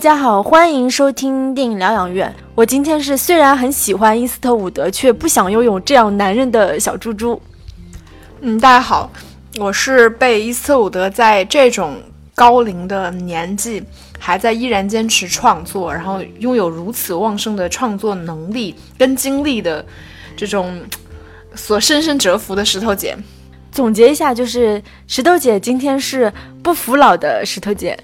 大家好，欢迎收听电影疗养院。我今天是虽然很喜欢伊斯特伍德，却不想拥有这样男人的小猪猪。嗯，大家好，我是被伊斯特伍德在这种高龄的年纪还在依然坚持创作，然后拥有如此旺盛的创作能力跟精力的这种所深深折服的石头姐。总结一下，就是石头姐今天是不服老的石头姐。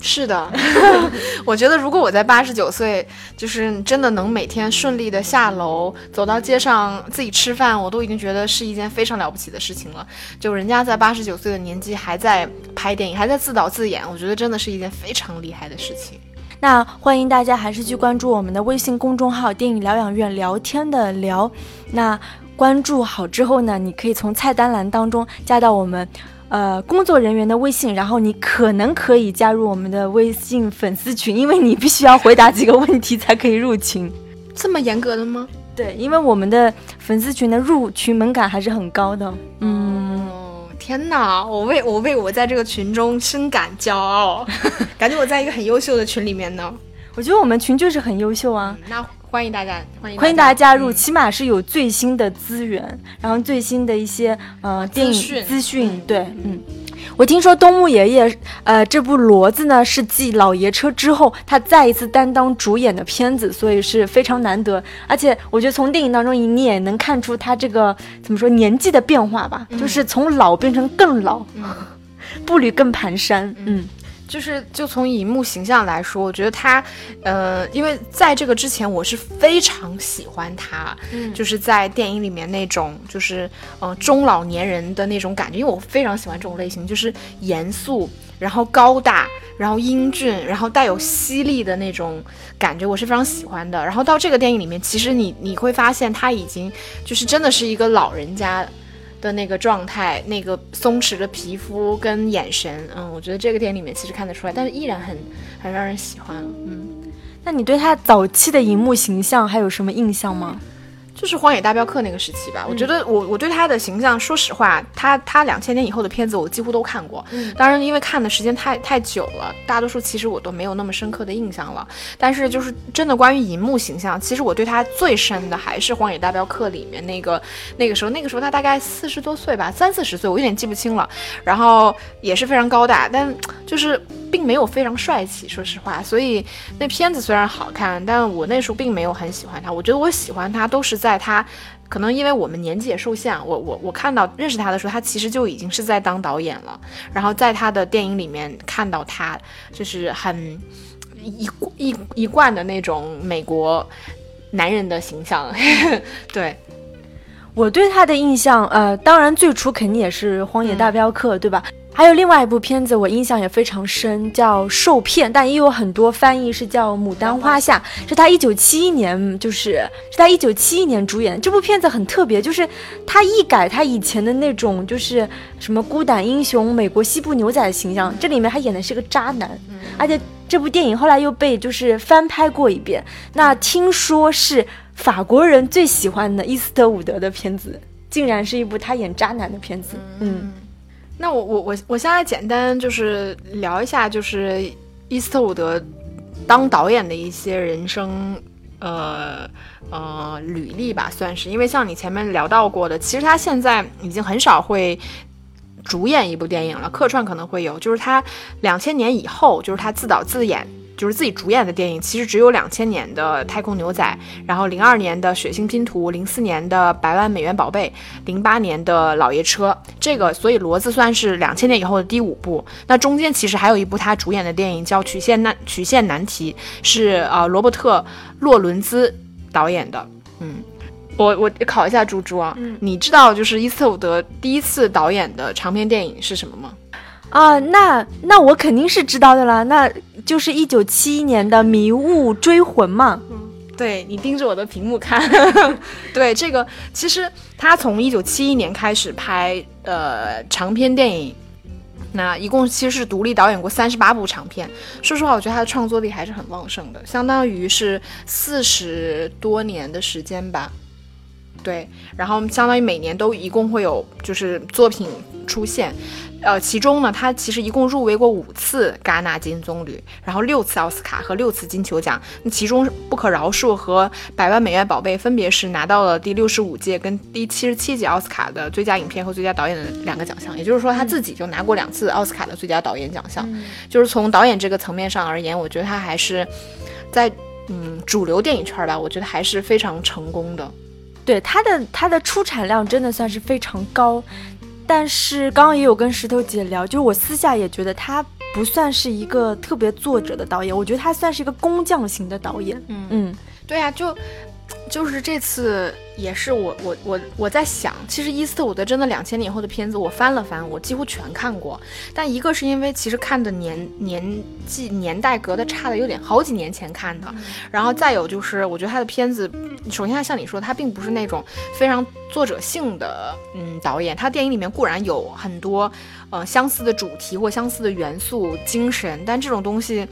是的，我觉得如果我在八十九岁，就是真的能每天顺利的下楼，走到街上自己吃饭，我都已经觉得是一件非常了不起的事情了。就人家在八十九岁的年纪还在拍电影，还在自导自演，我觉得真的是一件非常厉害的事情。那欢迎大家还是去关注我们的微信公众号“电影疗养院”，聊天的聊。那关注好之后呢，你可以从菜单栏当中加到我们。呃，工作人员的微信，然后你可能可以加入我们的微信粉丝群，因为你必须要回答几个问题才可以入群。这么严格的吗？对，因为我们的粉丝群的入群门槛还是很高的。嗯，天哪，我为我为我在这个群中深感骄傲，感觉我在一个很优秀的群里面呢。我觉得我们群就是很优秀啊。那。欢迎大家，欢迎欢迎大家加入，起码是有最新的资源，然后最新的一些呃电影资讯。对，嗯，我听说东木爷爷呃这部骡子呢是继老爷车之后他再一次担当主演的片子，所以是非常难得。而且我觉得从电影当中你也能看出他这个怎么说年纪的变化吧，就是从老变成更老，步履更蹒跚。嗯。就是就从荧幕形象来说，我觉得他，呃，因为在这个之前，我是非常喜欢他，嗯，就是在电影里面那种就是呃中老年人的那种感觉，因为我非常喜欢这种类型，就是严肃，然后高大，然后英俊，然后带有犀利的那种感觉，我是非常喜欢的。然后到这个电影里面，其实你你会发现他已经就是真的是一个老人家。的那个状态，那个松弛的皮肤跟眼神，嗯，我觉得这个电影里面其实看得出来，但是依然很很让人喜欢，嗯。那你对他早期的荧幕形象还有什么印象吗？就是《荒野大镖客》那个时期吧，我觉得我我对他的形象，说实话，他他两千年以后的片子我几乎都看过，当然因为看的时间太太久了，大多数其实我都没有那么深刻的印象了。但是就是真的关于银幕形象，其实我对他最深的还是《荒野大镖客》里面那个那个时候，那个时候他大概四十多岁吧，三四十岁，我有点记不清了。然后也是非常高大，但就是并没有非常帅气，说实话。所以那片子虽然好看，但我那时候并没有很喜欢他。我觉得我喜欢他都是在。在他，可能因为我们年纪也受限，我我我看到认识他的时候，他其实就已经是在当导演了。然后在他的电影里面看到他，就是很一一一贯的那种美国男人的形象。对我对他的印象，呃，当然最初肯定也是《荒野大镖客》，对吧？还有另外一部片子，我印象也非常深，叫《受骗》，但也有很多翻译是叫《牡丹花下》，是他一九七一年，就是是他一九七一年主演。这部片子很特别，就是他一改他以前的那种，就是什么孤胆英雄、美国西部牛仔的形象，这里面他演的是个渣男，而且这部电影后来又被就是翻拍过一遍。那听说是法国人最喜欢的伊斯特伍德的片子，竟然是一部他演渣男的片子，嗯。那我我我我现在简单就是聊一下，就是伊斯特伍德当导演的一些人生，呃呃履历吧，算是。因为像你前面聊到过的，其实他现在已经很少会主演一部电影了，客串可能会有。就是他两千年以后，就是他自导自演。就是自己主演的电影，其实只有两千年的《太空牛仔》，然后零二年的《血腥拼图》，零四年的《百万美元宝贝》，零八年的《老爷车》。这个，所以骡子算是两千年以后的第五部。那中间其实还有一部他主演的电影叫《曲线难曲线难题》，是呃罗伯特·洛伦兹导演的。嗯，我我考一下猪猪啊，你知道就是伊斯特伍德第一次导演的长篇电影是什么吗？啊，那那我肯定是知道的啦，那就是一九七一年的《迷雾追魂》嘛。嗯，对你盯着我的屏幕看，对这个，其实他从一九七一年开始拍呃长篇电影，那一共其实是独立导演过三十八部长片。说实话，我觉得他的创作力还是很旺盛的，相当于是四十多年的时间吧。对，然后相当于每年都一共会有就是作品。出现。呃，其中呢，他其实一共入围过五次戛纳金棕榈，然后六次奥斯卡和六次金球奖。那其中《不可饶恕》和《百万美元宝贝》分别是拿到了第六十五届跟第七十七届奥斯卡的最佳影片和最佳导演的两个奖项。也就是说，他自己就拿过两次奥斯卡的最佳导演奖项。就是从导演这个层面上而言，我觉得他还是在嗯主流电影圈吧，我觉得还是非常成功的。对他的他的出产量真的算是非常高。但是刚刚也有跟石头姐聊，就是我私下也觉得他不算是一个特别作者的导演，我觉得他算是一个工匠型的导演。嗯嗯，对呀，就。就是这次也是我我我我在想，其实伊斯特伍德真的两千年以后的片子我翻了翻，我几乎全看过。但一个是因为其实看的年年纪年代隔得差的有点，好几年前看的。然后再有就是我觉得他的片子，首先他像你说，他并不是那种非常作者性的嗯导演，他电影里面固然有很多呃相似的主题或相似的元素精神，但这种东西。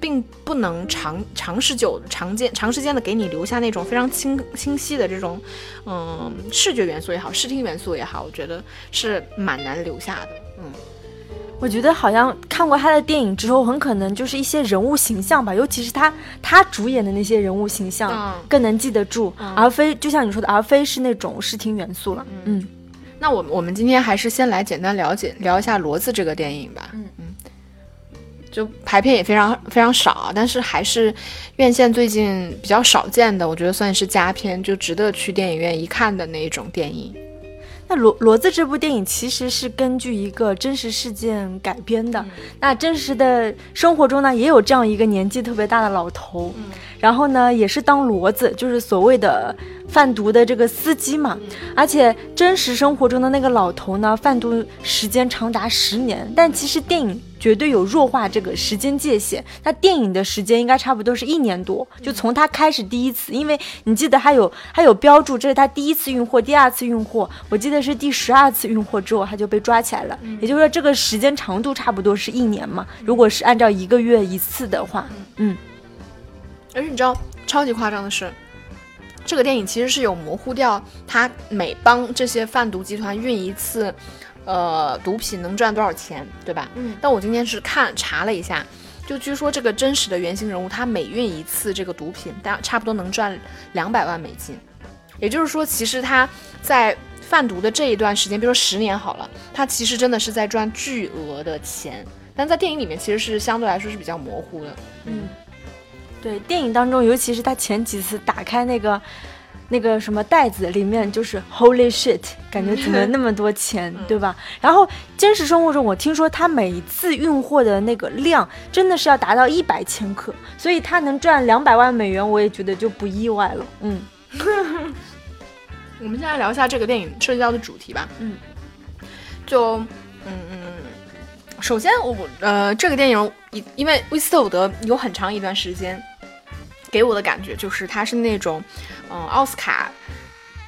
并不能长长时久、长间长时间的给你留下那种非常清清晰的这种，嗯，视觉元素也好，视听元素也好，我觉得是蛮难留下的。嗯，我觉得好像看过他的电影之后，很可能就是一些人物形象吧，尤其是他他主演的那些人物形象更能记得住，而非就像你说的，而非是那种视听元素了。嗯，那我我们今天还是先来简单了解聊一下《骡子》这个电影吧。嗯嗯。就排片也非常非常少，但是还是院线最近比较少见的，我觉得算是佳片，就值得去电影院一看的那一种电影。那骡骡子这部电影其实是根据一个真实事件改编的。那真实的生活中呢，也有这样一个年纪特别大的老头，然后呢，也是当骡子，就是所谓的贩毒的这个司机嘛。而且真实生活中的那个老头呢，贩毒时间长达十年，但其实电影。绝对有弱化这个时间界限。那电影的时间应该差不多是一年多，就从他开始第一次，因为你记得他有他有标注，这是他第一次运货，第二次运货，我记得是第十二次运货之后他就被抓起来了。也就是说，这个时间长度差不多是一年嘛。如果是按照一个月一次的话，嗯。而且你知道，超级夸张的是，这个电影其实是有模糊掉他每帮这些贩毒集团运一次。呃，毒品能赚多少钱，对吧？嗯。但我今天是看查了一下，就据说这个真实的原型人物，他每运一次这个毒品，大差不多能赚两百万美金。也就是说，其实他在贩毒的这一段时间，比如说十年好了，他其实真的是在赚巨额的钱。但在电影里面，其实是相对来说是比较模糊的。嗯，对，电影当中，尤其是他前几次打开那个。那个什么袋子里面就是 Holy shit，感觉怎么那么多钱，对吧？然后真实生活中，我听说他每次运货的那个量真的是要达到一百千克，所以他能赚两百万美元，我也觉得就不意外了。嗯，我们现在聊一下这个电影涉及到的主题吧。嗯，就嗯嗯，首先我呃，这个电影因因为威斯特伍德有很长一段时间。给我的感觉就是他是那种，嗯，奥斯卡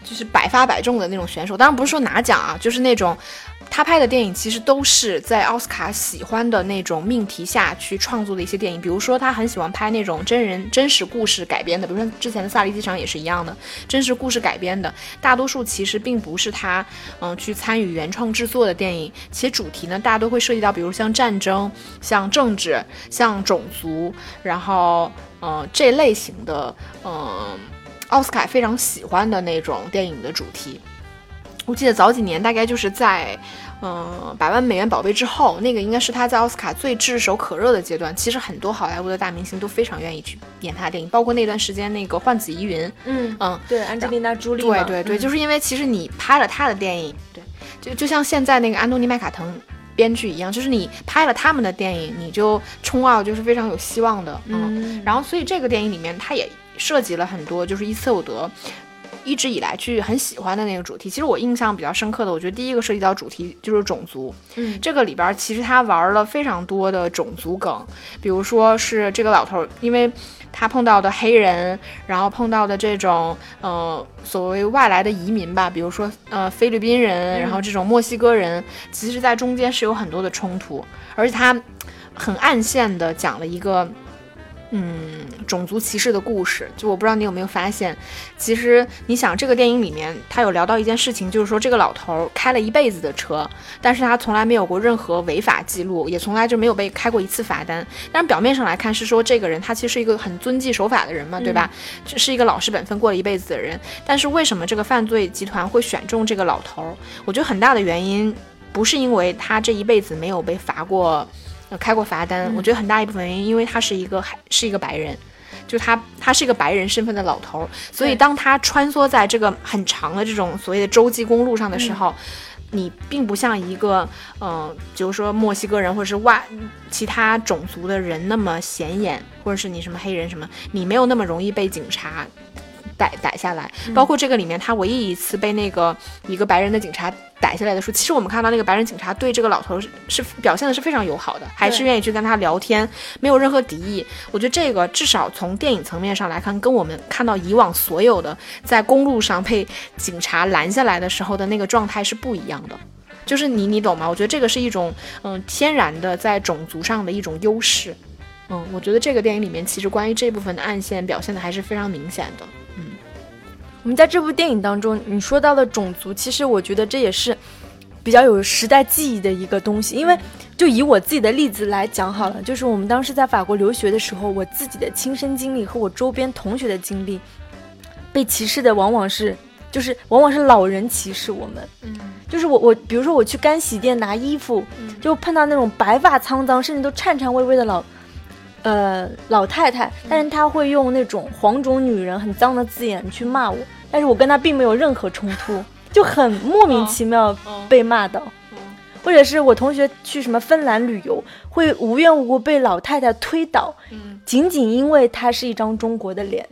就是百发百中的那种选手。当然不是说拿奖啊，就是那种他拍的电影其实都是在奥斯卡喜欢的那种命题下去创作的一些电影。比如说他很喜欢拍那种真人真实故事改编的，比如说之前的《萨利机场》也是一样的，真实故事改编的。大多数其实并不是他嗯去参与原创制作的电影，其主题呢大都会涉及到，比如像战争、像政治、像种族，然后。嗯，这类型的，嗯，奥斯卡非常喜欢的那种电影的主题。我记得早几年，大概就是在，嗯，百万美元宝贝之后，那个应该是他在奥斯卡最炙手可热的阶段。其实很多好莱坞的大明星都非常愿意去演他的电影，包括那段时间那个《幻子疑云》。嗯嗯，对，安吉丽娜·朱莉。对对对，就是因为其实你拍了他的电影，对，就就像现在那个安东尼·麦卡腾。编剧一样，就是你拍了他们的电影，你就冲奥就是非常有希望的，嗯。然后，所以这个电影里面，它也涉及了很多，就是伊斯特伍德一直以来去很喜欢的那个主题。其实我印象比较深刻的，我觉得第一个涉及到主题就是种族，嗯，这个里边其实他玩了非常多的种族梗，比如说是这个老头，因为。他碰到的黑人，然后碰到的这种，呃，所谓外来的移民吧，比如说，呃，菲律宾人，然后这种墨西哥人，其实，在中间是有很多的冲突，而且他很暗线的讲了一个，嗯，种族歧视的故事，就我不知道你有没有发现，其实你想这个电影里面，他有聊到一件事情，就是说这个老头开了一辈子的车，但是他从来没有过任何违法记录，也从来就没有被开过一次罚单。但是表面上来看是说这个人他其实是一个很遵纪守法的人嘛，对吧？这是一个老实本分过了一辈子的人。但是为什么这个犯罪集团会选中这个老头？我觉得很大的原因不是因为他这一辈子没有被罚过。开过罚单，我觉得很大一部分原因，因为他是一个还是一个白人，就他他是一个白人身份的老头，所以当他穿梭在这个很长的这种所谓的洲际公路上的时候，你并不像一个嗯，比如说墨西哥人或者是外其他种族的人那么显眼，或者是你什么黑人什么，你没有那么容易被警察。逮逮下来，包括这个里面，他唯一一次被那个一个白人的警察逮下来的时候，其实我们看到那个白人警察对这个老头是表现的是非常友好的，还是愿意去跟他聊天，没有任何敌意。我觉得这个至少从电影层面上来看，跟我们看到以往所有的在公路上被警察拦下来的时候的那个状态是不一样的。就是你你懂吗？我觉得这个是一种嗯天然的在种族上的一种优势。嗯，我觉得这个电影里面其实关于这部分的暗线表现的还是非常明显的。我们在这部电影当中，你说到了种族，其实我觉得这也是比较有时代记忆的一个东西。因为就以我自己的例子来讲好了，就是我们当时在法国留学的时候，我自己的亲身经历和我周边同学的经历，被歧视的往往是，就是往往是老人歧视我们。嗯，就是我我比如说我去干洗店拿衣服，就碰到那种白发苍苍，甚至都颤颤巍巍的老。呃，老太太，但是她会用那种黄种女人很脏的字眼去骂我，但是我跟她并没有任何冲突，就很莫名其妙被骂到，或者是我同学去什么芬兰旅游，会无缘无故被老太太推倒，仅仅因为她是一张中国的脸，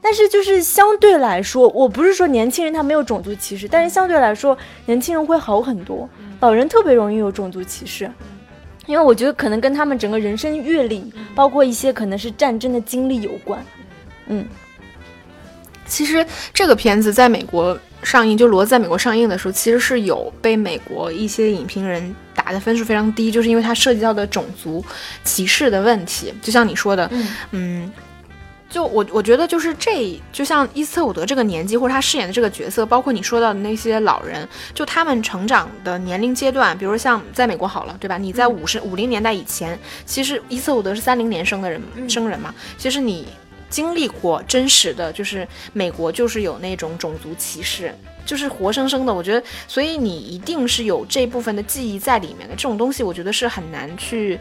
但是就是相对来说，我不是说年轻人他没有种族歧视，但是相对来说，年轻人会好很多，老人特别容易有种族歧视。因为我觉得可能跟他们整个人生阅历，包括一些可能是战争的经历有关。嗯，其实这个片子在美国上映，就罗在美国上映的时候，其实是有被美国一些影评人打的分数非常低，就是因为它涉及到的种族歧视的问题。就像你说的，嗯。就我我觉得就是这就像伊斯特伍德这个年纪或者他饰演的这个角色，包括你说到的那些老人，就他们成长的年龄阶段，比如像在美国好了，对吧？你在五十五零年代以前，其实伊斯特伍德是三零年生的人生人嘛，其实你经历过真实的就是美国就是有那种种族歧视，就是活生生的。我觉得，所以你一定是有这部分的记忆在里面的。这种东西，我觉得是很难去。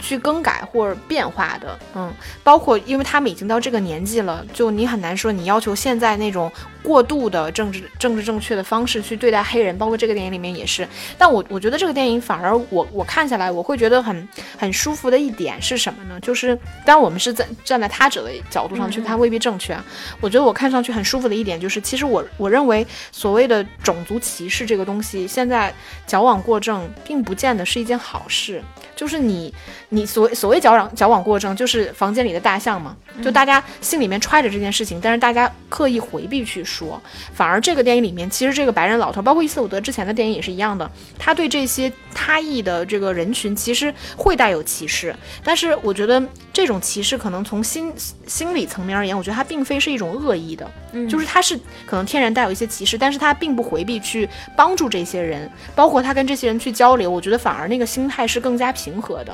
去更改或者变化的，嗯，包括因为他们已经到这个年纪了，就你很难说你要求现在那种过度的政治政治正确的方式去对待黑人，包括这个电影里面也是。但我我觉得这个电影反而我我看下来我会觉得很很舒服的一点是什么呢？就是当然我们是在站在他者的角度上去看未必正确啊。我觉得我看上去很舒服的一点就是，其实我我认为所谓的种族歧视这个东西，现在矫枉过正并不见得是一件好事。就是你，你所所谓矫枉矫枉过正，就是房间里的大象嘛。就大家心里面揣着这件事情，但是大家刻意回避去说。反而这个电影里面，其实这个白人老头，包括伊斯伍德之前的电影也是一样的，他对这些他裔的这个人群，其实会带有歧视。但是我觉得这种歧视可能从心心理层面而言，我觉得他并非是一种恶意的，就是他是可能天然带有一些歧视，但是他并不回避去帮助这些人，包括他跟这些人去交流，我觉得反而那个心态是更加平。平和的，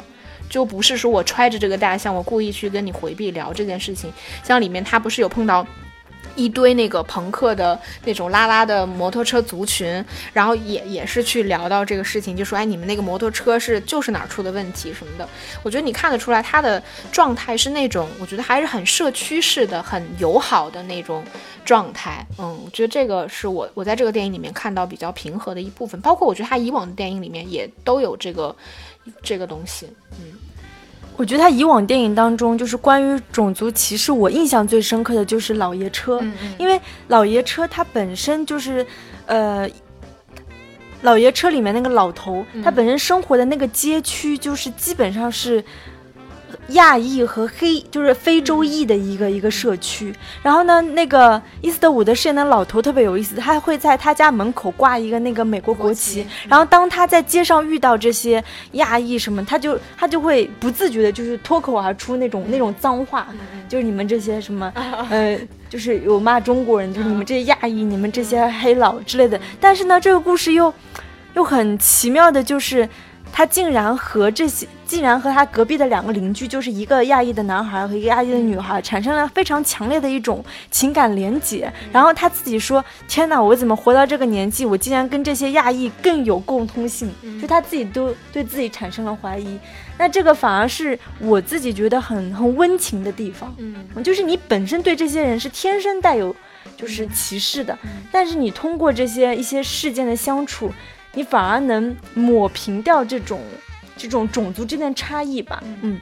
就不是说我揣着这个大象，我故意去跟你回避聊这件事情。像里面他不是有碰到一堆那个朋克的那种拉拉的摩托车族群，然后也也是去聊到这个事情，就说哎，你们那个摩托车是就是哪儿出的问题什么的。我觉得你看得出来他的状态是那种，我觉得还是很社区式的、很友好的那种状态。嗯，我觉得这个是我我在这个电影里面看到比较平和的一部分。包括我觉得他以往的电影里面也都有这个。这个东西，嗯，我觉得他以往电影当中，就是关于种族歧视，我印象最深刻的就是《老爷车》，因为《老爷车》它本身就是，呃，《老爷车》里面那个老头，他本身生活的那个街区，就是基本上是亚裔和黑就是非洲裔的一个一个社区。然后呢，那个伊斯特伍德饰演的老头特别有意思，他会在他家门口挂一个那个美国国旗。然后当他在街上遇到这些亚裔什么，他就他就会不自觉的，就是脱口而出那种那种脏话，就是你们这些什么，呃，就是有骂中国人，就是你们这些亚裔，你们这些黑佬之类的。但是呢，这个故事又又很奇妙的，就是。他竟然和这些，竟然和他隔壁的两个邻居，就是一个亚裔的男孩和一个亚裔的女孩，产生了非常强烈的一种情感连结。然后他自己说：“天哪，我怎么活到这个年纪，我竟然跟这些亚裔更有共通性？”就他自己都对自己产生了怀疑。那这个反而是我自己觉得很很温情的地方。嗯，就是你本身对这些人是天生带有就是歧视的，但是你通过这些一些事件的相处。你反而能抹平掉这种这种种族之间的差异吧？嗯，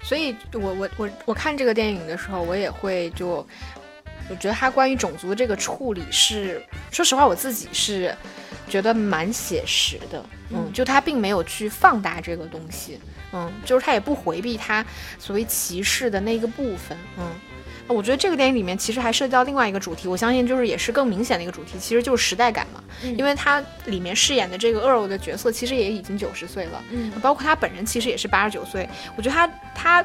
所以我我我我看这个电影的时候，我也会就我觉得他关于种族的这个处理是，说实话，我自己是觉得蛮写实的。嗯，就他并没有去放大这个东西，嗯，就是他也不回避他所谓歧视的那个部分，嗯。我觉得这个电影里面其实还涉及到另外一个主题，我相信就是也是更明显的一个主题，其实就是时代感嘛。因为他里面饰演的这个 Earl 的角色其实也已经九十岁了，嗯，包括他本人其实也是八十九岁。我觉得他他。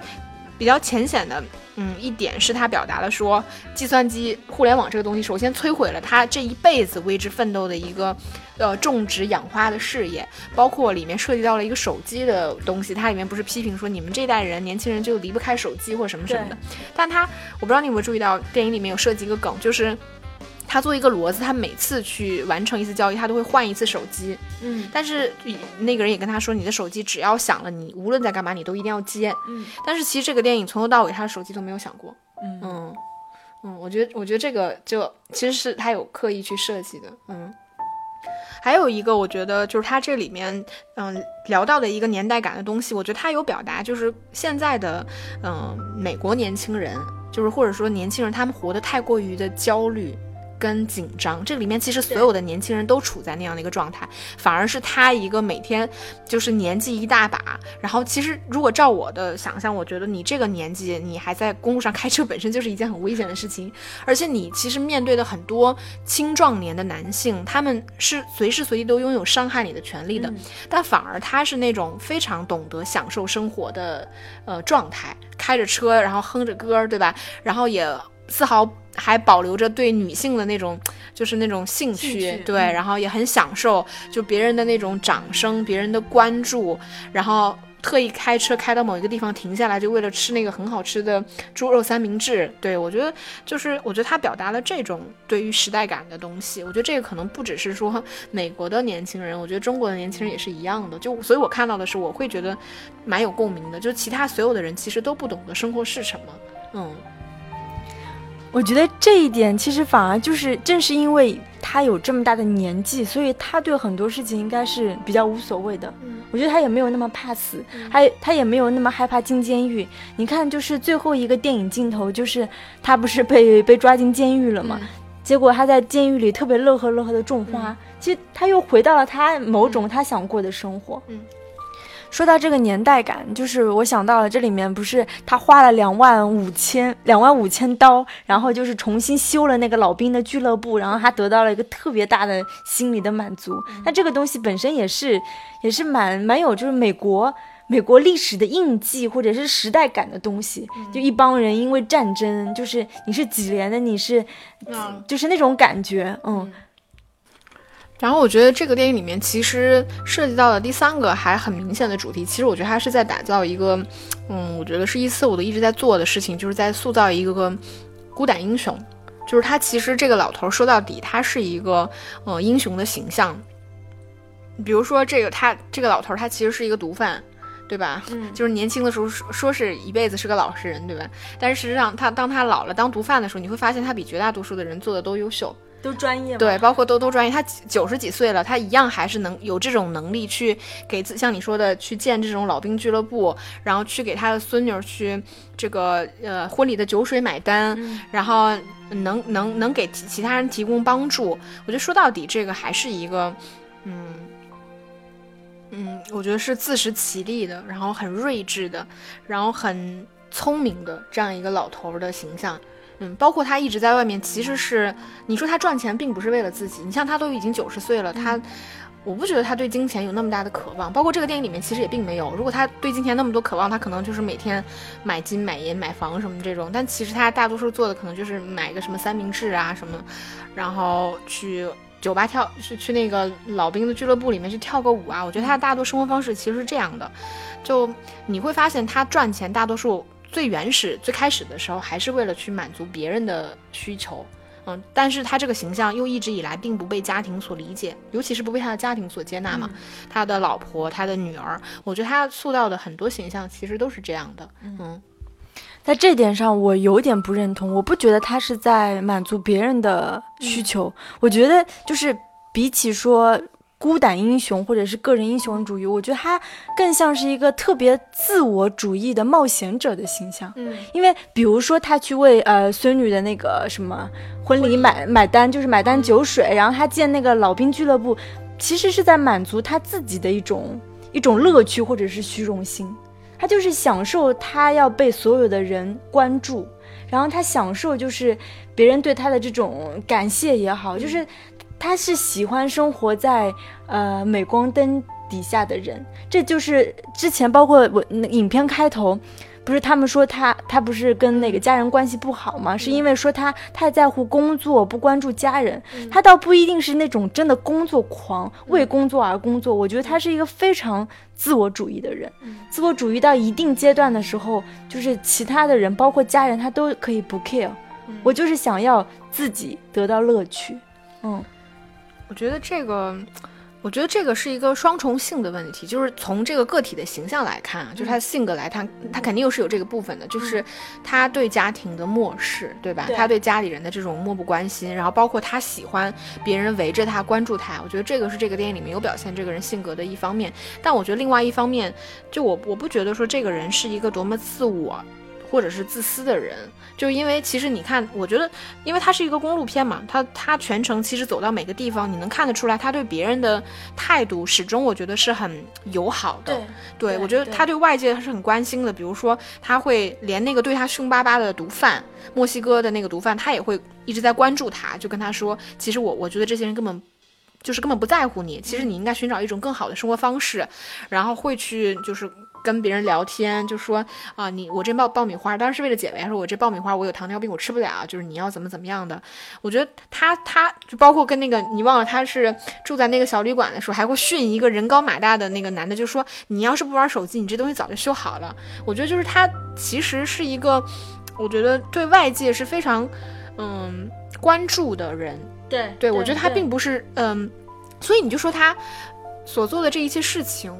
比较浅显的，嗯，一点是他表达了说，计算机、互联网这个东西，首先摧毁了他这一辈子为之奋斗的一个，呃，种植养花的事业，包括里面涉及到了一个手机的东西，它里面不是批评说你们这代人年轻人就离不开手机或什么什么的，但他，我不知道你有没有注意到，电影里面有涉及一个梗，就是。他作为一个骡子，他每次去完成一次交易，他都会换一次手机。嗯，但是那个人也跟他说，你的手机只要响了，你无论在干嘛，你都一定要接。嗯，但是其实这个电影从头到尾，他的手机都没有响过。嗯嗯嗯，我觉得，我觉得这个就其实是他有刻意去设计的。嗯，还有一个，我觉得就是他这里面，嗯，聊到的一个年代感的东西，我觉得他有表达，就是现在的，嗯，美国年轻人，就是或者说年轻人，他们活得太过于的焦虑。跟紧张，这里面其实所有的年轻人都处在那样的一个状态，反而是他一个每天就是年纪一大把，然后其实如果照我的想象，我觉得你这个年纪你还在公路上开车本身就是一件很危险的事情，而且你其实面对的很多青壮年的男性，他们是随时随地都拥有伤害你的权利的，但反而他是那种非常懂得享受生活的呃状态，开着车然后哼着歌，对吧？然后也丝毫。还保留着对女性的那种，就是那种兴趣，对，然后也很享受，就别人的那种掌声，别人的关注，然后特意开车开到某一个地方停下来，就为了吃那个很好吃的猪肉三明治。对我觉得，就是我觉得他表达了这种对于时代感的东西。我觉得这个可能不只是说美国的年轻人，我觉得中国的年轻人也是一样的。就所以我看到的是，我会觉得蛮有共鸣的。就其他所有的人其实都不懂得生活是什么，嗯。我觉得这一点其实反而就是正是因为他有这么大的年纪，所以他对很多事情应该是比较无所谓的。我觉得他也没有那么怕死，他他也没有那么害怕进监狱。你看，就是最后一个电影镜头，就是他不是被被抓进监狱了吗？结果他在监狱里特别乐呵乐呵的种花，其实他又回到了他某种他想过的生活。嗯。说到这个年代感，就是我想到了这里面不是他花了两万五千两万五千刀，然后就是重新修了那个老兵的俱乐部，然后他得到了一个特别大的心理的满足。那这个东西本身也是也是蛮蛮有就是美国美国历史的印记或者是时代感的东西。就一帮人因为战争，就是你是几连的，你是，就是那种感觉，嗯。然后我觉得这个电影里面其实涉及到的第三个还很明显的主题，其实我觉得他是在打造一个，嗯，我觉得是一四五的一直在做的事情，就是在塑造一个个孤胆英雄。就是他其实这个老头说到底，他是一个呃英雄的形象。比如说这个他这个老头，他其实是一个毒贩，对吧？嗯，就是年轻的时候说说是一辈子是个老实人，对吧？但是实际上他当他老了当毒贩的时候，你会发现他比绝大多数的人做的都优秀。都专业，对，包括都都专业。他九十几岁了，他一样还是能有这种能力去给自像你说的去建这种老兵俱乐部，然后去给他的孙女去这个呃婚礼的酒水买单，然后能能能给其他人提供帮助。我觉得说到底，这个还是一个嗯嗯，我觉得是自食其力的，然后很睿智的，然后很聪明的这样一个老头的形象。嗯，包括他一直在外面，其实是你说他赚钱并不是为了自己。你像他都已经九十岁了，他，我不觉得他对金钱有那么大的渴望。包括这个电影里面其实也并没有。如果他对金钱那么多渴望，他可能就是每天买金买银买房什么这种。但其实他大多数做的可能就是买个什么三明治啊什么，然后去酒吧跳，是去那个老兵的俱乐部里面去跳个舞啊。我觉得他的大多生活方式其实是这样的，就你会发现他赚钱大多数。最原始、最开始的时候，还是为了去满足别人的需求，嗯，但是他这个形象又一直以来并不被家庭所理解，尤其是不被他的家庭所接纳嘛。他的老婆、他的女儿，我觉得他塑造的很多形象其实都是这样的，嗯。在这点上，我有点不认同，我不觉得他是在满足别人的需求，我觉得就是比起说。孤胆英雄或者是个人英雄主义，我觉得他更像是一个特别自我主义的冒险者的形象。嗯，因为比如说他去为呃孙女的那个什么婚礼买买单，就是买单酒水，然后他建那个老兵俱乐部，其实是在满足他自己的一种一种乐趣或者是虚荣心。他就是享受他要被所有的人关注，然后他享受就是别人对他的这种感谢也好，就是。他是喜欢生活在呃镁光灯底下的人，这就是之前包括我影片开头，不是他们说他他不是跟那个家人关系不好吗？是因为说他太在乎工作，不关注家人。他倒不一定是那种真的工作狂，为工作而工作。我觉得他是一个非常自我主义的人，自我主义到一定阶段的时候，就是其他的人，包括家人，他都可以不 care。我就是想要自己得到乐趣，嗯。我觉得这个，我觉得这个是一个双重性的问题，就是从这个个体的形象来看啊，就是他的性格来看，他肯定又是有这个部分的，就是他对家庭的漠视，对吧？他对家里人的这种漠不关心，然后包括他喜欢别人围着他关注他，我觉得这个是这个电影里面有表现这个人性格的一方面。但我觉得另外一方面，就我我不觉得说这个人是一个多么自我或者是自私的人。就因为其实你看，我觉得，因为它是一个公路片嘛，他他全程其实走到每个地方，你能看得出来，他对别人的态度始终我觉得是很友好的。对，对我觉得他对外界他是很关心的。比如说，他会连那个对他凶巴巴的毒贩，墨西哥的那个毒贩，他也会一直在关注他，就跟他说，其实我我觉得这些人根本就是根本不在乎你，其实你应该寻找一种更好的生活方式，然后会去就是。跟别人聊天就说啊，你我这爆爆米花当然是为了减肥，说我这爆米花我有糖尿病，我吃不了，就是你要怎么怎么样的。我觉得他他就包括跟那个你忘了他是住在那个小旅馆的时候，还会训一个人高马大的那个男的，就说你要是不玩手机，你这东西早就修好了。我觉得就是他其实是一个，我觉得对外界是非常嗯关注的人。对对，我觉得他并不是嗯，所以你就说他所做的这一切事情。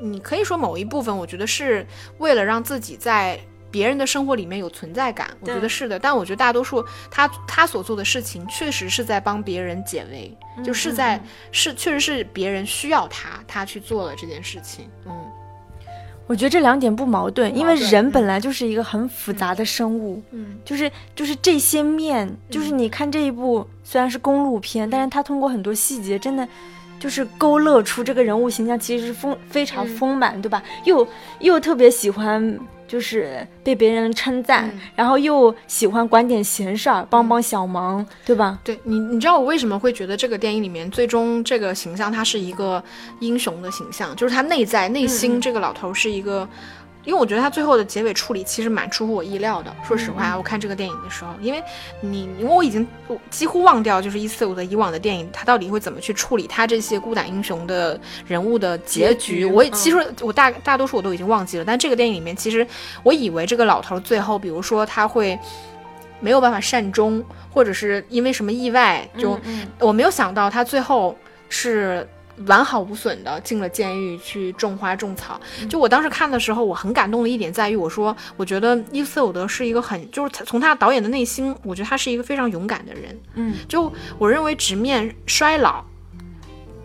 你可以说某一部分，我觉得是为了让自己在别人的生活里面有存在感，我觉得是的。但我觉得大多数他他所做的事情，确实是在帮别人解围，就是在是确实是别人需要他，他去做了这件事情。嗯，我觉得这两点不矛盾，因为人本来就是一个很复杂的生物。嗯，就是就是这些面，就是你看这一部虽然是公路片，但是他通过很多细节，真的。就是勾勒出这个人物形象其实是丰非常丰满，对吧？又又特别喜欢就是被别人称赞，然后又喜欢管点闲事儿，帮帮小忙，对吧？对你，你知道我为什么会觉得这个电影里面最终这个形象他是一个英雄的形象，就是他内在内心这个老头是一个。因为我觉得他最后的结尾处理其实蛮出乎我意料的。说实话，我看这个电影的时候，因为你，因为我已经几乎忘掉，就是一四五的以往的电影，他到底会怎么去处理他这些孤胆英雄的人物的结局。我其实我大大多数我都已经忘记了。但这个电影里面，其实我以为这个老头最后，比如说他会没有办法善终，或者是因为什么意外，就我没有想到他最后是。完好无损的进了监狱去种花种草。就我当时看的时候，我很感动的一点在于，我说我觉得伊斯伍德是一个很，就是从他导演的内心，我觉得他是一个非常勇敢的人。嗯，就我认为直面衰老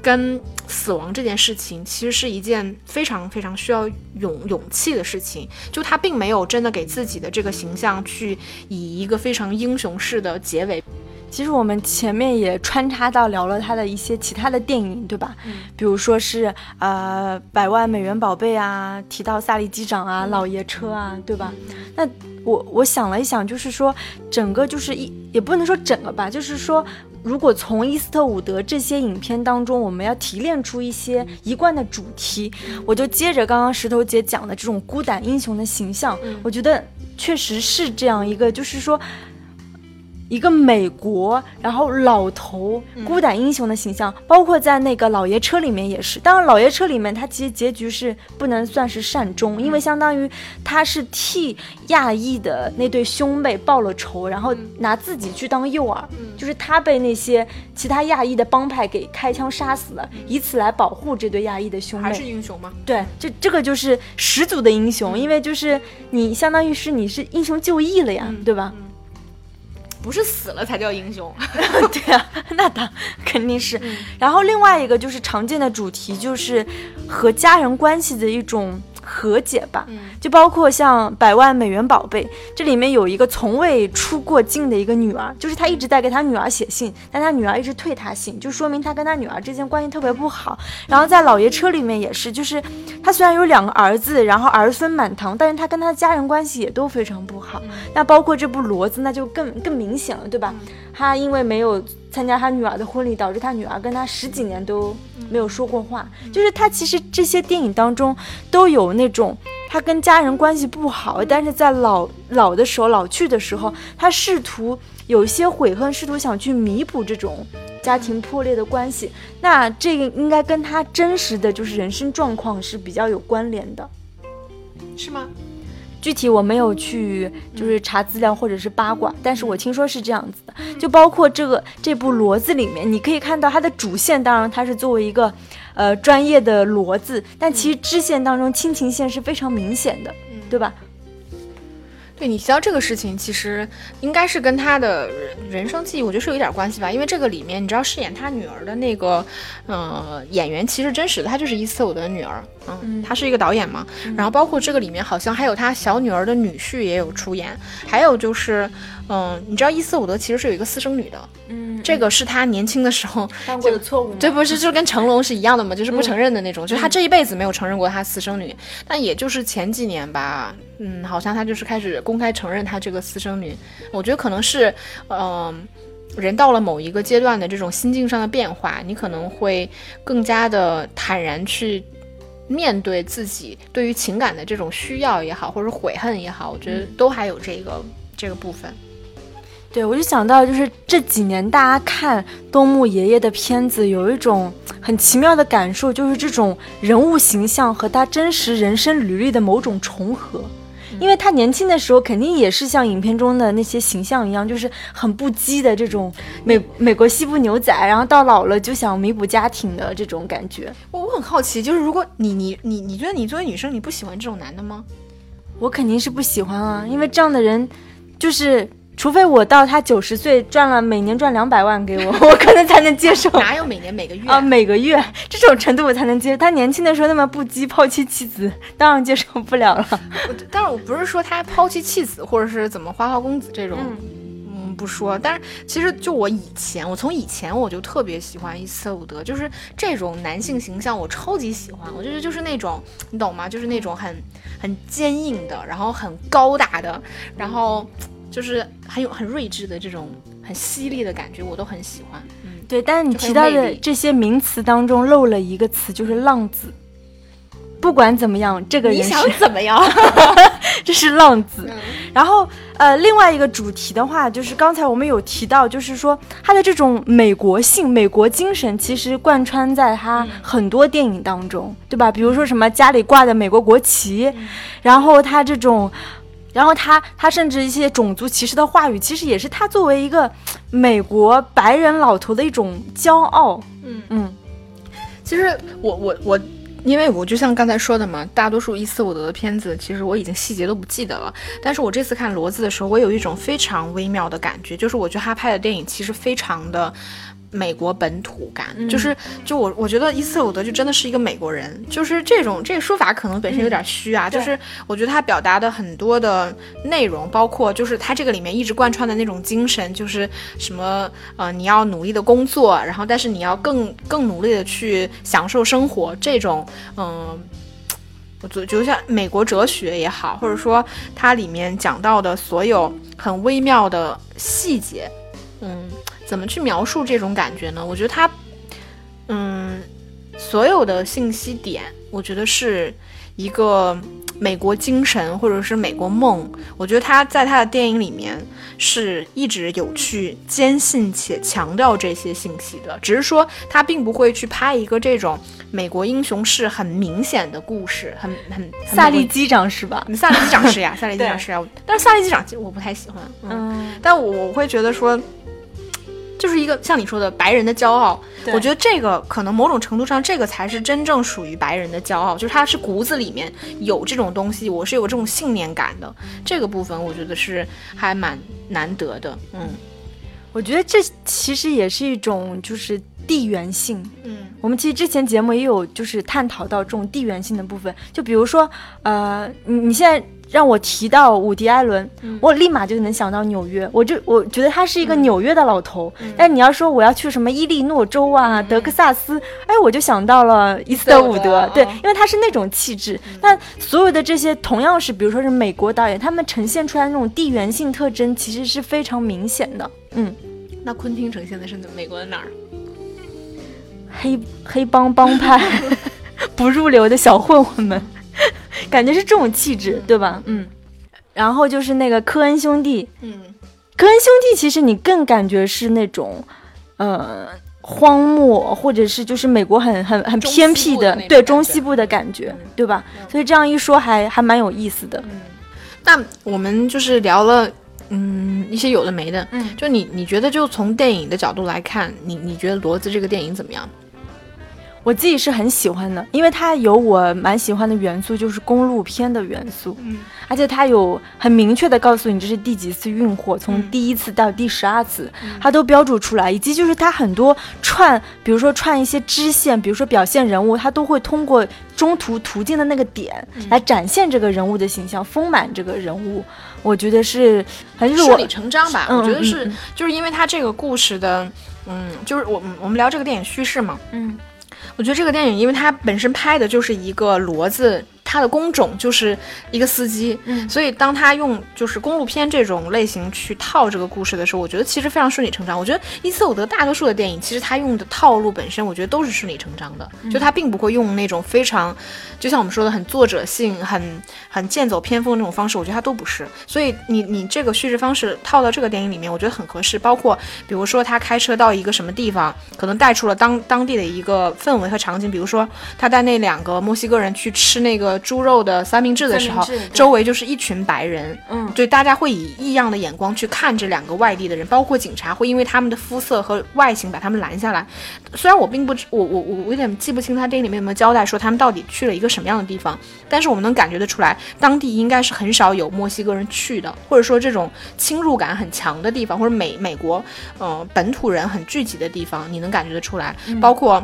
跟死亡这件事情，其实是一件非常非常需要勇勇气的事情。就他并没有真的给自己的这个形象去以一个非常英雄式的结尾。其实我们前面也穿插到聊了他的一些其他的电影，对吧？嗯，比如说是呃百万美元宝贝啊，提到萨利机长啊，老爷车啊，对吧？那我我想了一想，就是说整个就是一也不能说整个吧，就是说如果从伊斯特伍德这些影片当中，我们要提炼出一些一贯的主题，我就接着刚刚石头姐讲的这种孤胆英雄的形象，我觉得确实是这样一个，就是说。一个美国，然后老头孤胆英雄的形象，包括在那个老爷车里面也是。当然，老爷车里面他其实结局是不能算是善终，因为相当于他是替亚裔的那对兄妹报了仇，然后拿自己去当诱饵，就是他被那些其他亚裔的帮派给开枪杀死了，以此来保护这对亚裔的兄妹。还是英雄吗？对，这这个就是十足的英雄，因为就是你相当于是你是英雄就义了呀，对吧？不是死了才叫英雄，对啊，那当肯定是。然后另外一个就是常见的主题，就是和家人关系的一种。和解吧，就包括像百万美元宝贝，这里面有一个从未出过境的一个女儿，就是他一直在给他女儿写信，但他女儿一直退他信，就说明他跟他女儿之间关系特别不好。然后在老爷车里面也是，就是他虽然有两个儿子，然后儿孙满堂，但是他跟他家人关系也都非常不好。那包括这部骡子，那就更更明显了，对吧？他因为没有参加他女儿的婚礼，导致他女儿跟他十几年都没有说过话。就是他其实这些电影当中都有那种他跟家人关系不好，但是在老老的时候老去的时候，他试图有一些悔恨，试图想去弥补这种家庭破裂的关系。那这个应该跟他真实的就是人生状况是比较有关联的，是吗？具体我没有去就是查资料或者是八卦，但是我听说是这样子的，就包括这个这部骡子里面，你可以看到它的主线，当然它是作为一个呃专业的骡子，但其实支线当中亲情线是非常明显的，对吧？对你提到这个事情，其实应该是跟他的人生记忆，我觉得是有一点关系吧。因为这个里面，你知道饰演他女儿的那个，呃，演员其实真实的，她就是伊斯特伍德的女儿。嗯，他是一个导演嘛。然后包括这个里面，好像还有他小女儿的女婿也有出演。还有就是，嗯，你知道伊斯特伍德其实是有一个私生女的。嗯，这个是他年轻的时候犯过的错误。这，不是就跟成龙是一样的嘛，就是不承认的那种。就是他这一辈子没有承认过他私生女。但也就是前几年吧，嗯，好像他就是开始公开承认他这个私生女。我觉得可能是，嗯。人到了某一个阶段的这种心境上的变化，你可能会更加的坦然去面对自己对于情感的这种需要也好，或者悔恨也好，我觉得都还有这个这个部分。对，我就想到就是这几年大家看东木爷爷的片子，有一种很奇妙的感受，就是这种人物形象和他真实人生履历的某种重合。因为他年轻的时候肯定也是像影片中的那些形象一样，就是很不羁的这种美美国西部牛仔，然后到老了就想弥补家庭的这种感觉。我我很好奇，就是如果你你你你觉得你作为女生你不喜欢这种男的吗？我肯定是不喜欢啊，因为这样的人就是。除非我到他九十岁赚了每年赚两百万给我，我可能才能接受。哪有每年每个月啊？每个月这种程度我才能接受。他年轻的时候那么不羁，抛弃妻子，当然接受不了了。但是我不是说他抛弃妻子，或者是怎么花花公子这种，嗯，不说。但是其实就我以前，我从以前我就特别喜欢伊斯特伍德，就是这种男性形象，我超级喜欢。我觉得就是那种，你懂吗？就是那种很很坚硬的，然后很高大的，然后。就是很有很睿智的这种很犀利的感觉，我都很喜欢。嗯，对。但是你提到的这些名词当中漏了一个词，就是浪子。不管怎么样，这个人你想怎么样？这是浪子。然后呃，另外一个主题的话，就是刚才我们有提到，就是说他的这种美国性、美国精神，其实贯穿在他很多电影当中，对吧？比如说什么家里挂的美国国旗，然后他这种。然后他他甚至一些种族歧视的话语，其实也是他作为一个美国白人老头的一种骄傲。嗯嗯，其实我我我，因为我就像刚才说的嘛，大多数伊斯伍德的片子，其实我已经细节都不记得了。但是我这次看骡子的时候，我有一种非常微妙的感觉，就是我觉得他拍的电影其实非常的美国本土感，嗯。就是就我我觉得伊斯特伍德就真的是一个美国人，就是这种这个说法可能本身有点虚啊，对。就是我觉得他表达的很多的内容，包括就是他这个里面一直贯穿的那种精神，就是什么呃你要努力的工作，然后但是你要更更努力的去享受生活，这种嗯。我觉觉得像美国哲学也好，或者说它里面讲到的所有很微妙的细节，嗯，怎么去描述这种感觉呢？我觉得它，嗯，所有的信息点，我觉得是一个美国精神或者是美国梦。我觉得他在他的电影里面是一直有去坚信且强调这些信息的，只是说他并不会去拍一个这种美国英雄式很明显的故事，很很萨利机长是吧？萨利机长是呀，萨利机长是呀，但是萨利机长其实我不太喜欢，嗯，嗯，但我我会觉得说，就是一个像你说的白人的骄傲，我觉得这个可能某种程度上，这个才是真正属于白人的骄傲，就是他是骨子里面有这种东西，我是有这种信念感的，这个部分我觉得是还蛮难得的，嗯。我觉得这其实也是一种就是地缘性。嗯我们其实之前节目也有就是探讨到这种地缘性的部分，就比如说，呃，你你现在让我提到伍迪·艾伦，嗯我立马就能想到纽约，我就我觉得他是一个纽约的老头。嗯但你要说我要去什么伊利诺州啊、德克萨斯，哎，我就想到了伊斯特伍德，对嗯，因为他是那种气质。但所有的这些同样是，比如说是美国导演，他们呈现出来那种地缘性特征，其实是非常明显的。嗯，那昆汀呈现的是美国的哪儿？黑黑帮帮派，不入流的小混混们，感觉是这种气质，对吧？嗯。然后就是那个科恩兄弟，嗯科恩兄弟其实你更感觉是那种，呃，荒漠或者是就是美国很很很偏僻的对中西部的感觉，嗯对吧？所以这样一说还还蛮有意思的。嗯，那我们就是聊了。嗯，一些有的没的，嗯。就你你觉得就从电影的角度来看，你你觉得骡子这个电影怎么样？我自己是很喜欢的，因为它有我蛮喜欢的元素，就是公路片的元素。嗯。而且它有很明确的告诉你这是第几次运货，从嗯。第一次到第十二次，它都标注出来，以及就是它很多串，比如说串一些支线，比如说表现人物，它都会通过中途途径的那个点来展现这个人物的形象，丰满这个人物，我觉得是很就是顺理成章吧，嗯我觉得是，就是因为它这个故事的，嗯，就是我们我们聊这个电影叙事嘛，嗯。我觉得这个电影，因为它本身拍的就是一个骡子，它的工种就是一个司机，嗯。所以当他用就是公路片这种类型去套这个故事的时候，我觉得其实非常顺理成章。我觉得伊斯特伍德大多数的电影，其实他用的套路本身，我觉得都是顺理成章的，就他并不会用那种非常，就像我们说的很作者性、很很剑走偏锋那种方式，我觉得他都不是。所以你你这个叙事方式套到这个电影里面，我觉得很合适。包括比如说他开车到一个什么地方，可能带出了当当地的一个氛围和场景，比如说他带那两个墨西哥人去吃那个猪肉的三明治的时候周围就是一群白人，嗯对，大家会以异样的眼光去看这两个外地的人，包括警察会因为他们的肤色和外形把他们拦下来。虽然我并不知，我我我我有点记不清他电影里面有没有交代说他们到底去了一个什么样的地方，但是我们能感觉得出来，当地应该是很少有墨西哥人去的，或者说这种侵入感很强的地方，或者美美国呃本土人很聚集的地方，你能感觉得出来，包括。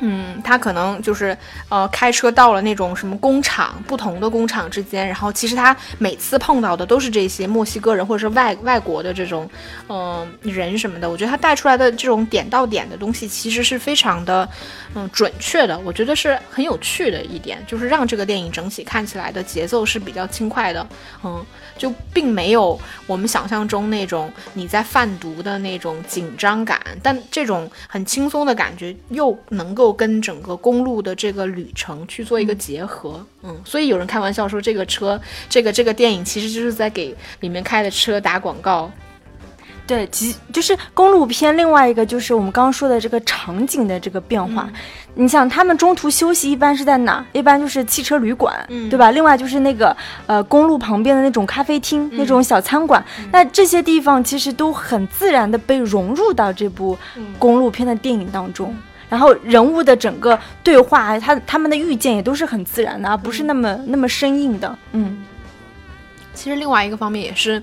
嗯，他可能就是呃开车到了那种什么工厂，不同的工厂之间，然后其实他每次碰到的都是这些墨西哥人或者是外外国的这种嗯、人什么的。我觉得他带出来的这种点到点的东西，其实是非常的嗯准确的。我觉得是很有趣的一点，就是让这个电影整体看起来的节奏是比较轻快的。嗯，就并没有我们想象中那种你在贩毒的那种紧张感，但这种很轻松的感觉又能够跟整个公路的这个旅程去做一个结合。嗯，所以有人开玩笑说，这个车，这个这个电影其实就是在给里面开的车打广告。对，其就是公路片，另外一个就是我们刚刚说的这个场景的这个变化。你想，他们中途休息一般是在哪？一般就是汽车旅馆，嗯对吧？另外就是那个呃公路旁边的那种咖啡厅、那种小餐馆。那这些地方其实都很自然的被融入到这部公路片的电影当中。然后人物的整个对话，他他们的遇见也都是很自然的，而不是那么、那么生硬的。嗯其实另外一个方面也是，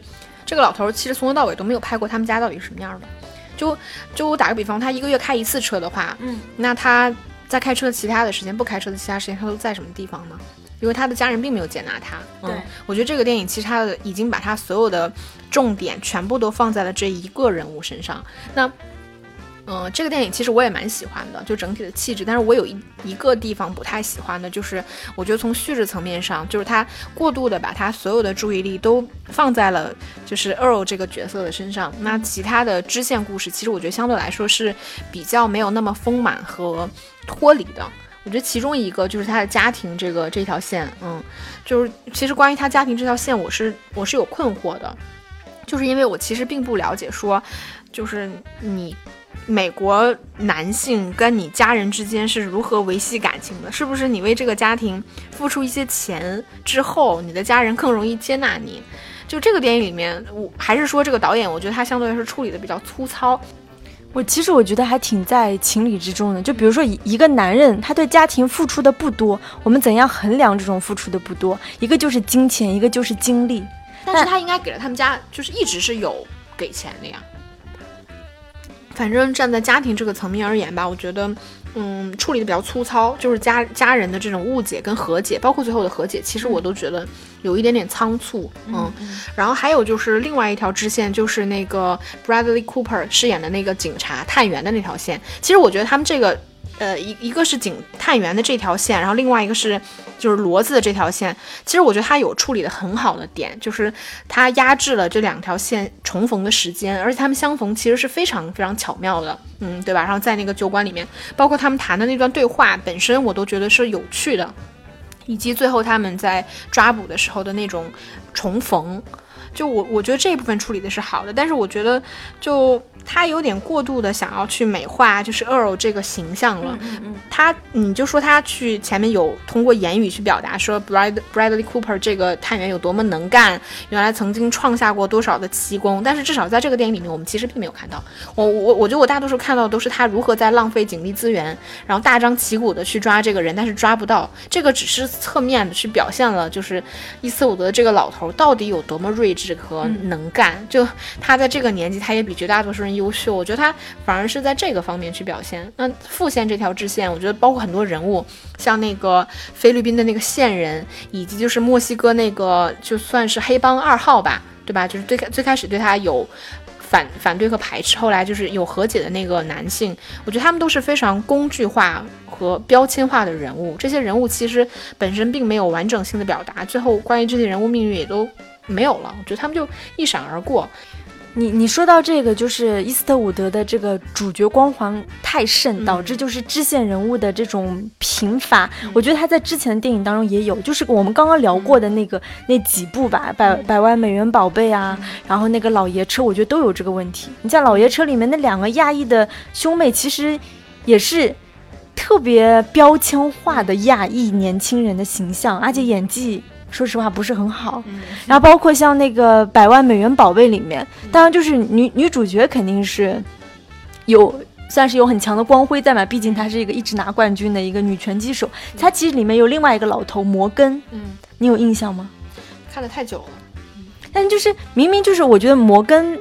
这个老头儿其实从头到尾都没有拍过他们家到底是什么样的。就就我打个比方，他一个月开一次车的话，嗯，那他在开车的其他的时间，不开车的其他时间，他都在什么地方呢？因为他的家人并没有接纳他。对嗯，我觉得这个电影其实他的已经把他所有的重点全部都放在了这一个人物身上。那嗯，这个电影其实我也蛮喜欢的，就整体的气质。但是我有一一个地方不太喜欢的，就是我觉得从叙事层面上，就是他过度的把他所有的注意力都放在了就是 Earl 这个角色的身上。那其他的支线故事，其实我觉得相对来说是比较没有那么丰满和脱离的。我觉得其中一个就是他的家庭这个这条线，嗯，就是其实关于他家庭这条线，我是我是有困惑的，就是因为我其实并不了解说，就是你美国男性跟你家人之间是如何维系感情的？是不是你为这个家庭付出一些钱之后，你的家人更容易接纳你？就这个电影里面，我还是说这个导演，我觉得他相对来说处理的比较粗糙。我其实我觉得还挺在情理之中的。就比如说一一个男人，他对家庭付出的不多，我们怎样衡量这种付出的不多？一个就是金钱，一个就是精力。但是他应该给了他们家，就是一直是有给钱的呀。反正站在家庭这个层面而言吧，我觉得，嗯，处理的比较粗糙，就是家家人的这种误解跟和解，包括最后的和解，其实我都觉得有一点点仓促，嗯。然后还有就是另外一条支线，就是那个 Bradley Cooper 饰演的那个警察探员的那条线，其实我觉得他们这个。呃，一一个是警探员的这条线，然后另外一个是就是骡子的这条线。其实我觉得他有处理的很好的点，就是他压制了这两条线重逢的时间，而且他们相逢其实是非常非常巧妙的，嗯，对吧？然后在那个酒馆里面，包括他们谈的那段对话本身，我都觉得是有趣的，以及最后他们在抓捕的时候的那种重逢，就我我觉得这一部分处理的是好的，但是我觉得就。他有点过度的想要去美化，就是 Earl 这个形象了。嗯嗯他，你就说他去前面有通过言语去表达说 Brad Bradley Cooper 这个探员有多么能干，原来曾经创下过多少的奇功。但是至少在这个电影里面，我们其实并没有看到。我我我觉得我大多数看到的都是他如何在浪费警力资源，然后大张旗鼓的去抓这个人，但是抓不到。这个只是侧面的去表现了，就是伊斯伍德这个老头到底有多么睿智和能干。就他在这个年纪，他也比绝大多数人。优秀，我觉得他反而是在这个方面去表现。那副线这条支线，我觉得包括很多人物，像那个菲律宾的那个线人，以及就是墨西哥那个就算是黑帮二号吧，对吧？就是最开最开始对他有反反对和排斥，后来就是有和解的那个男性，我觉得他们都是非常工具化和标签化的人物。这些人物其实本身并没有完整性的表达，最后关于这些人物命运也都没有了。我觉得他们就一闪而过。你你说到这个，就是伊斯特伍德的这个主角光环太盛，导致就是支线人物的这种贫乏。我觉得他在之前的电影当中也有，就是我们刚刚聊过的那个那几部吧，百百万美元宝贝啊，然后那个老爷车，我觉得都有这个问题。你像老爷车里面那两个亚裔的兄妹，其实也是特别标签化的亚裔年轻人的形象，而且演技。说实话不是很好，然后包括像那个《百万美元宝贝》里面，当然就是女女主角肯定是有算是有很强的光辉在嘛，毕竟她是一个一直拿冠军的一个女拳击手。她其实里面有另外一个老头摩根，嗯，你有印象吗？看的太久了，但就是明明就是我觉得摩根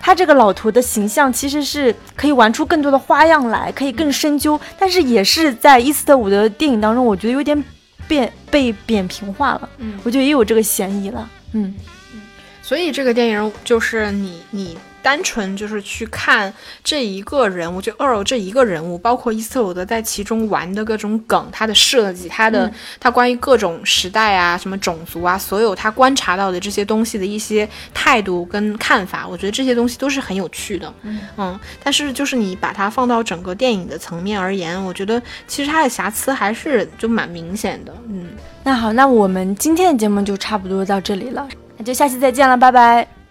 他这个老头的形象其实是可以玩出更多的花样来，可以更深究，但是也是在伊斯特伍德电影当中，我觉得有点。变被扁平化了，嗯，我觉得也有这个嫌疑了，嗯嗯，所以这个电影就是你你。单纯就是去看这一个人物，就 Earl 这一个人物，包括伊斯特伍德在其中玩的各种梗，他的设计，他的他关于各种时代啊、什么种族啊，所有他观察到的这些东西的一些态度跟看法，我觉得这些东西都是很有趣的。嗯，但是就是你把它放到整个电影的层面而言，我觉得其实它的瑕疵还是就蛮明显的。嗯，那好，那我们今天的节目就差不多到这里了，那就下期再见了，拜拜。